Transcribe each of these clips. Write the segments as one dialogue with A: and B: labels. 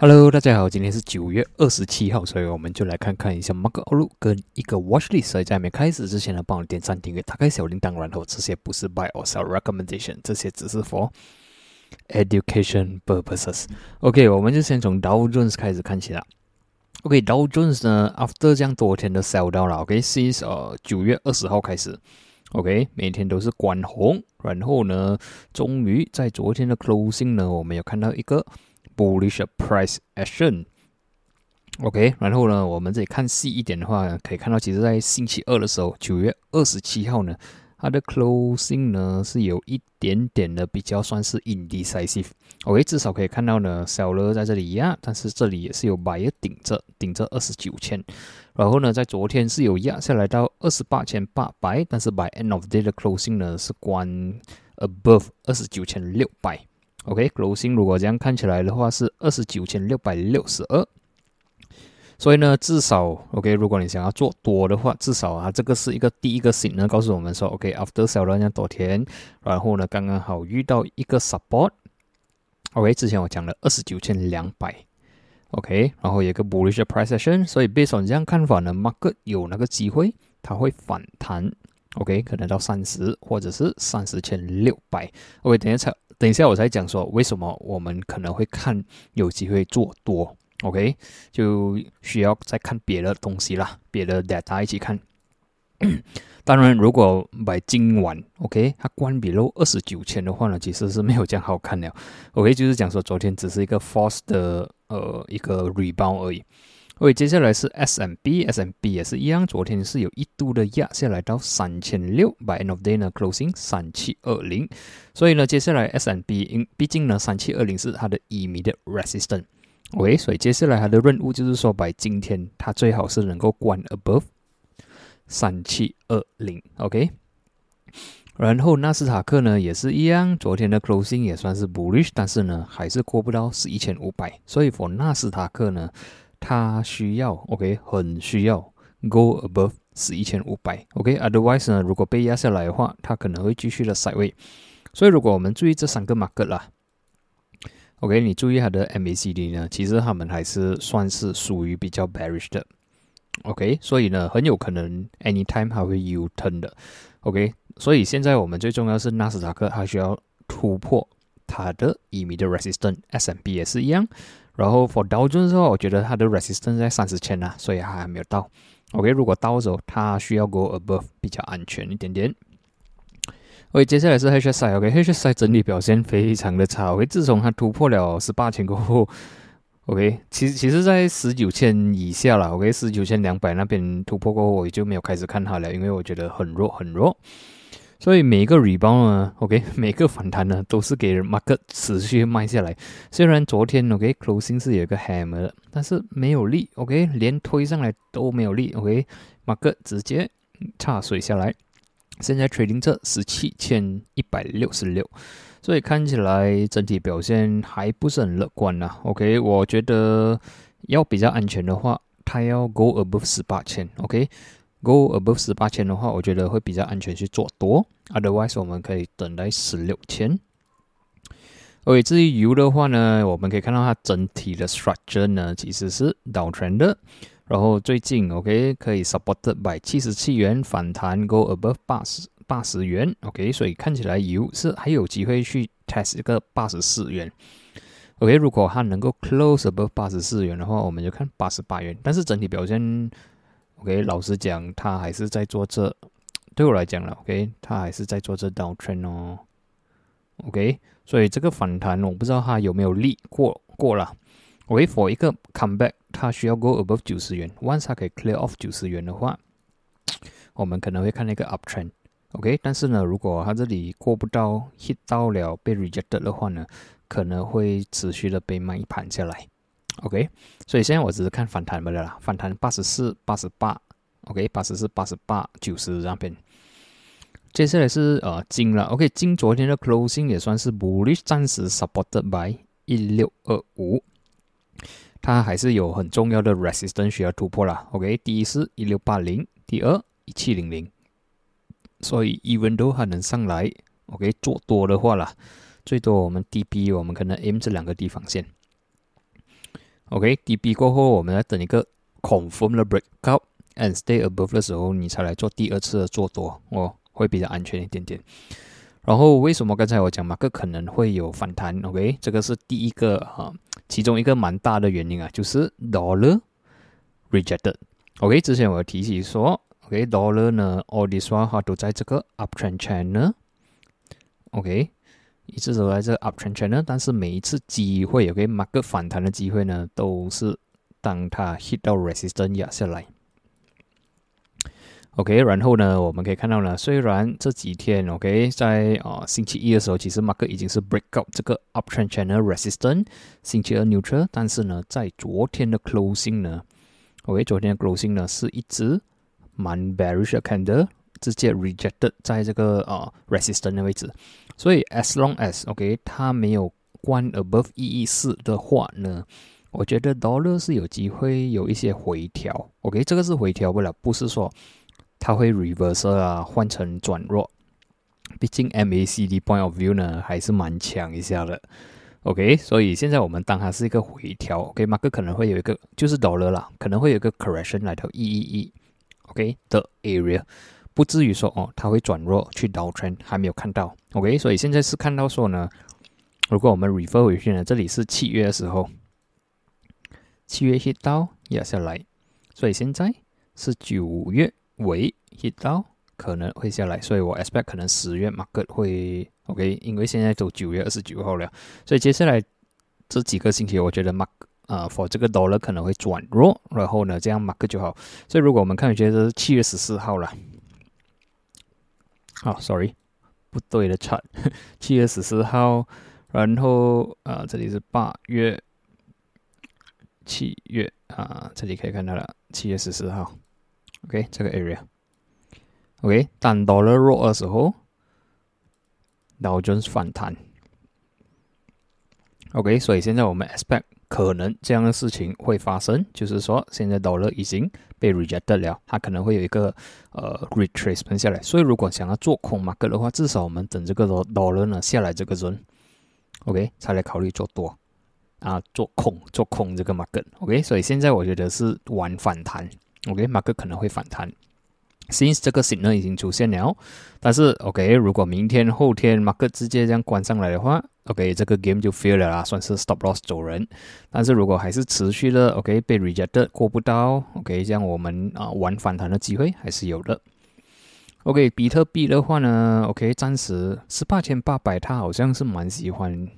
A: Hello，大家好，今天是九月二十七号，所以我们就来看看一下 Mark Outlook 跟一个 Watch List。所以在没开始之前呢，帮我点赞、订阅、打开小铃铛，然后这些不是 Buy or Sell Recommendation，这些只是 for education purposes。OK，我们就先从 Dow Jones 开始看起了。OK，Dow Jones 呢，after 这样多天的 sell down 了，OK，since 呃九月二十号开始，OK，每天都是关红，然后呢，终于在昨天的 closing 呢，我们有看到一个。Bullish price action，OK，然后呢，我们这里看细一点的话，可以看到，其实在星期二的时候，九月二十七号呢，它的 closing 呢是有一点点的比较算是 indecisive，OK，至少可以看到呢，seller 在这里压，但是这里也是有 buyer 顶着，顶着二十九千，然后呢，在昨天是有压下来到二十八千八百，但是 by end of day 的 closing 呢是关 above 二十九千六百。OK，closing 如果这样看起来的话是二十九千六百六十二，所以呢，至少 OK，如果你想要做多的话，至少啊，这个是一个第一个 s i g n 告诉我们说 OK，after 小了那多天，然后呢，刚刚好遇到一个 support。OK，之前我讲了二十九千两百，OK，然后有个 bullish price action，所以 based on 这样看法呢，market 有那个机会它会反弹，OK，可能到三十或者是三十千六百。OK，等一下。等一下，我才讲说为什么我们可能会看有机会做多，OK，就需要再看别的东西啦，别的 data 一起看。当然，如果买今晚，OK，它关闭漏二十九千的话呢，其实是没有这样好看的。OK，就是讲说昨天只是一个 force 的呃一个 rebound 而已。喂接下来是 S M B，S M B 也是一样，昨天是有一度的压下来到三千六，by end of day 呢 closing 三七二零，所以呢，接下来 S M B 因毕竟呢三七二零是它的 immediate resistance。OK，所以接下来它的任务就是说，by 今天它最好是能够关 above 三七二零，OK。然后纳斯塔克呢也是一样，昨天的 closing 也算是 bullish，但是呢还是过不到是一千五百，所以 for 纳斯塔克呢。它需要，OK，很需要 go above 十一千五百，OK，otherwise 呢，如果被压下来的话，它可能会继续的 side way。所以如果我们注意这三个 market 啦，OK，你注意它的 MACD 呢，其实它们还是算是属于比较 bearish 的，OK，所以呢，很有可能 anytime 它会 U turn 的，OK，所以现在我们最重要是纳斯达克它需要突破它的 immediate resistance，SMB 也是一样。然后 for Dow Jones 的话，我觉得它的 resistance 在三十千呐，所以还没有到。OK，如果到的时候，它需要 go above 比较安全一点点。OK，接下来是 HSI，OK，HSI 整体表现非常的差。OK，自从它突破了十八千过后，OK，其实其实在十九千以下了。OK，十九千两百那边突破过后，我就没有开始看它了，因为我觉得很弱很弱。所以每一个 rebound 呢，OK，每个反弹呢，都是给 market 持续卖下来。虽然昨天 OK closing 是有一个 hammer，但是没有力，OK，连推上来都没有力，OK，market 直接插水下来。现在 trading 这十七千一百六十六，所以看起来整体表现还不是很乐观呐。OK，我觉得要比较安全的话，它要 go above 十八千，OK。Go above 十八千的话，我觉得会比较安全去做多。Otherwise，我们可以等待十六千。OK，至于油的话呢，我们可以看到它整体的 structure 呢其实是 downtrend 的。然后最近 OK 可以 supported by 七十七元反弹，Go above 八十八十元。OK，所以看起来油是还有机会去 test 一个八十四元。OK，如果它能够 close above 八十四元的话，我们就看八十八元。但是整体表现。OK，老实讲，他还是在做这。对我来讲了，OK，他还是在做这 downtrend 哦。OK，所以这个反弹我不知道它有没有力过过了。OK，for 一个 comeback，它需要 go above 九十元。Once 它可以 clear off 九十元的话，我们可能会看那个 uptrend。OK，但是呢，如果它这里过不到 hit 到了被 rejected 的话呢，可能会持续的被卖盘下来。OK，所以现在我只是看反弹不了啦，反弹八十四、八十八，OK，八十四、八十八、九十那边。接下来是呃金了，OK，金昨天的 closing 也算是 bullish，暂时 supported by 一六二五，它还是有很重要的 resistance 需要突破啦。OK，第一是一六八零，第二一七零零，所以 even though 还能上来，OK，做多的话啦，最多我们 DP 我们可能 M 这两个地方线。OK，低 B 过后，我们要等一个 confirm 的 breakout and stay above 的时候，你才来做第二次的做多哦，会比较安全一点点。然后为什么刚才我讲马克可能会有反弹？OK，这个是第一个哈，其中一个蛮大的原因啊，就是 dollar rejected。OK，之前我提起说，OK，dollar 呢，all this while 它都在这个 uptrend channel。OK。一直走在这 uptrend channel，但是每一次机会有个 market 反弹的机会呢，都是当它 hit 到 resistance 压下来。OK，然后呢，我们可以看到呢，虽然这几天 OK 在啊星期一的时候，其实 market 已经是 break out 这个 uptrend channel resistance，星期二 neutral，但是呢，在昨天的 closing 呢，OK，昨天的 closing 呢是一直蛮 bearish 的 candle，直接 rejected 在这个啊 resistance 的位置。所以，as long as OK，它没有关 above 一一四的话呢，我觉得 dollar 是有机会有一些回调。OK，这个是回调不了，不是说它会 reverse 啊，换成转弱。毕竟 MACD point of view 呢还是蛮强一下的。OK，所以现在我们当它是一个回调，OK，马克可能会有一个就是 dollar 啦，可能会有一个 correction 来到一一一 OK 的 area。不至于说哦，它会转弱去倒圈，还没有看到。OK，所以现在是看到说呢，如果我们 refer 回去呢，这里是七月的时候，七月 hit 到压下来，所以现在是九月尾 hit 到可能会下来，所以我 expect 可能十月 market 会 OK，因为现在都九月二十九号了，所以接下来这几个星期，我觉得 mark 啊，for 这个 dollar 可能会转弱，然后呢，这样 mark 就好。所以如果我们看，觉得是七月十四号了。好，sorry，不对的差七月十四号，然后啊，这里是八月，七月啊，这里可以看到了，七月十四号，OK，这个 area，OK，当 dollar 弱的时候，然后就是反弹，OK，所以现在我们 expect。可能这样的事情会发生，就是说现在 dollar 已经被 rejected 了，它可能会有一个呃 retracement 下来。所以如果想要做空 mark 的话，至少我们等这个 dollar 呢下来这个人，OK 才来考虑做多啊，做空做空这个 market，OK。所以现在我觉得是玩反弹 ok mark 可能会反弹。Since 这个 signal 已经出现了，但是 OK，如果明天后天 market 直接这样关上来的话，OK，这个 game 就 fail 了啦，算是 stop loss 走人。但是如果还是持续的 OK 被 rejected 过不到，OK，这样我们啊玩反弹的机会还是有的。OK，比特币的话呢，OK，暂时十八千八百，它好像是蛮喜欢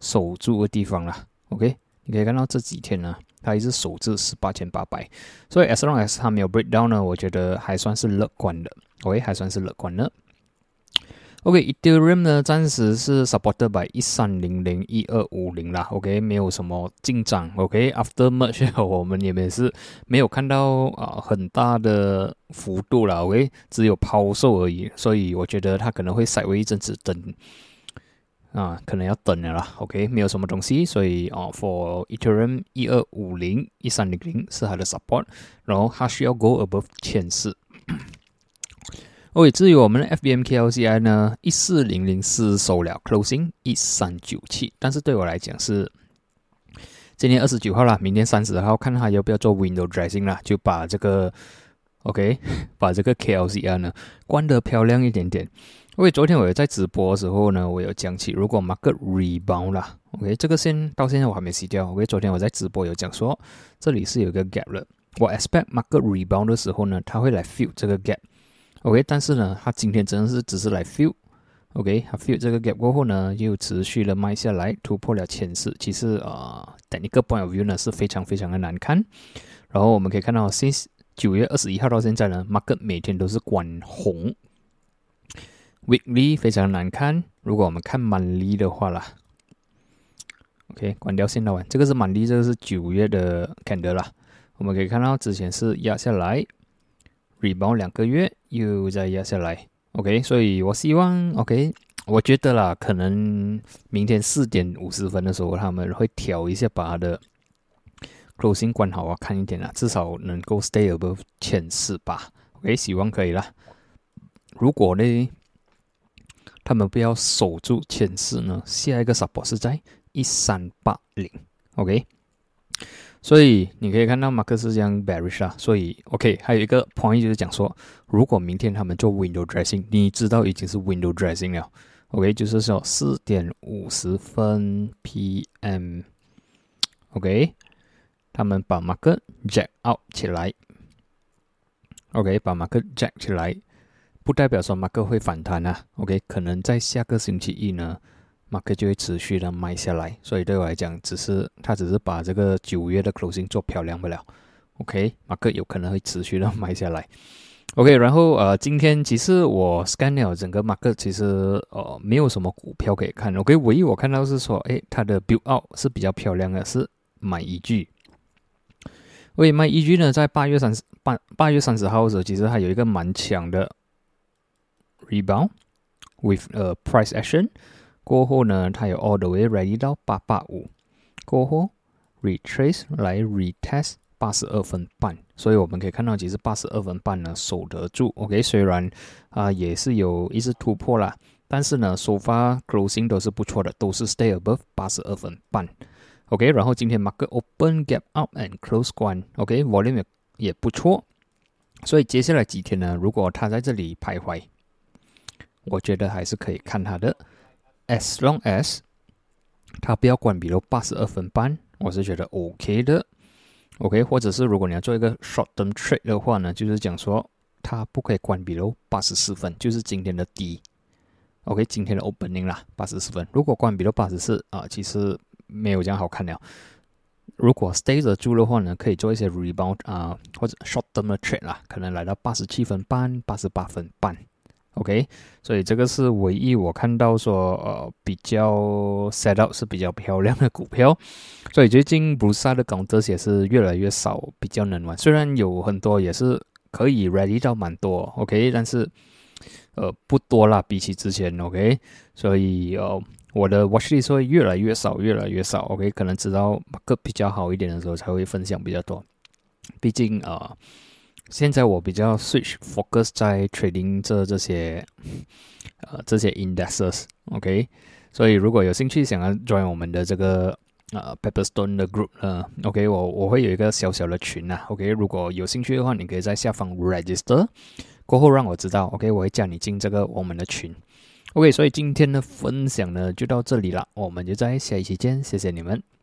A: 守住的地方啦。OK，你可以看到这几天呢。它一直守住十八千八百，所以 as long as 它没有 break down 呢，我觉得还算是乐观的。OK，还算是乐观的。OK，Ethereum 呢，暂时是 supported by 一三零零一二五零啦。OK，没有什么进展。OK，after merge 我们也没是没有看到啊很大的幅度了。OK，只有抛售而已，所以我觉得它可能会稍微一阵子等。啊，可能要等了啦。OK，没有什么东西，所以哦，for Ethereum 一二五零一三零零是它的 support，然后它需要 go above 千四。OK，至于我们的 FBMKLCI 呢，一四零零失守了 closing 一三九七，但是对我来讲是今天二十九号了，明天三十号看它要不要做 window dressing 了，就把这个 OK，把这个 KLCI 呢关得漂亮一点点。因为昨天我有在直播的时候呢，我有讲起，如果 market rebound 啦，OK，这个线到现在我还没洗掉。OK，昨天我在直播有讲说，这里是有个 gap 了。我 expect market rebound 的时候呢，它会来 fill 这个 gap。OK，但是呢，它今天真的是只是来 fill。OK，它 fill 这个 gap 过后呢，又持续了卖下来，突破了前四。其实啊，等一个 point of view 呢是非常非常的难看。然后我们可以看到，since 九月二十一号到现在呢，market 每天都是关红。Weekly 非常难看，如果我们看满利的话啦，OK，关掉线道完，这个是满利，这个是九月的 candle 啦。我们可以看到之前是压下来，rebound 两个月又再压下来，OK，所以我希望 OK，我觉得啦，可能明天四点五十分的时候他们会调一下，把它的 closing 关好啊，看一点啦，至少能够 stay above 前四吧，OK，希望可以啦。如果呢？他们不要守住前四呢，下一个 support 是在一三八零，OK。所以你可以看到马克思这样 bearish 啊。所以 OK，还有一个 point 就是讲说，如果明天他们做 window dressing，你知道已经是 window dressing 了。OK，就是说四点五十分 PM，OK，他们把马克 jack out 起来，OK，把马克 jack 起来，不代表说马克会反弹啊。OK，可能在下个星期一呢。马克就会持续的卖下来，所以对我来讲，只是他只是把这个九月的 closing 做漂亮不了。OK，马克有可能会持续的卖下来。OK，然后呃，今天其实我 scan 了整个马克，其实呃没有什么股票可以看。OK，唯一我看到是说，哎，它的 build out 是比较漂亮的，是买一句。为买一句呢，在八月三十八八月三十号的时候，其实还有一个蛮强的 rebound with a price action。过后呢，它有 all the way ready 到八八五，过后 retrace 来 retest 八十二分半，所以我们可以看到，其实八十二分半呢守得住。OK，虽然啊也是有一次突破啦，但是呢首发 closing 都是不错的，都是 stay above 八十二分半。OK，然后今天 market open gap up and close one，OK，volume 也也不错，所以接下来几天呢，如果它在这里徘徊，我觉得还是可以看它的。As long as 它不要关闭到八十二分半，我是觉得 OK 的。OK，或者是如果你要做一个 short term trade 的话呢，就是讲说它不可以关闭到八十四分，就是今天的低。OK，今天的 opening 啦，八十四分。如果关闭到八十四啊，其实没有这样好看了。如果 stay 得住的话呢，可以做一些 rebound 啊，或者 short term 的 trade 啦，可能来到八十七分半、八十八分半。OK，所以这个是唯一我看到说呃比较 set up 是比较漂亮的股票，所以最近布萨的港这些是越来越少，比较难玩。虽然有很多也是可以 ready 到蛮多，OK，但是呃不多啦，比起之前 OK，所以呃我的 watch list 会越来越少，越来越少。OK，可能知道个比较好一点的时候才会分享比较多，毕竟啊。现在我比较 switch focus 在 trading 这这些呃这些 indexes，OK，所以如果有兴趣想要 join 我们的这个呃 Pepperstone 的 group 呢，OK，我我会有一个小小的群呐，OK，如果有兴趣的话，你可以在下方 register 过后让我知道，OK，我会叫你进这个我们的群，OK，所以今天的分享呢就到这里了，我们就在下一期见，谢谢你们。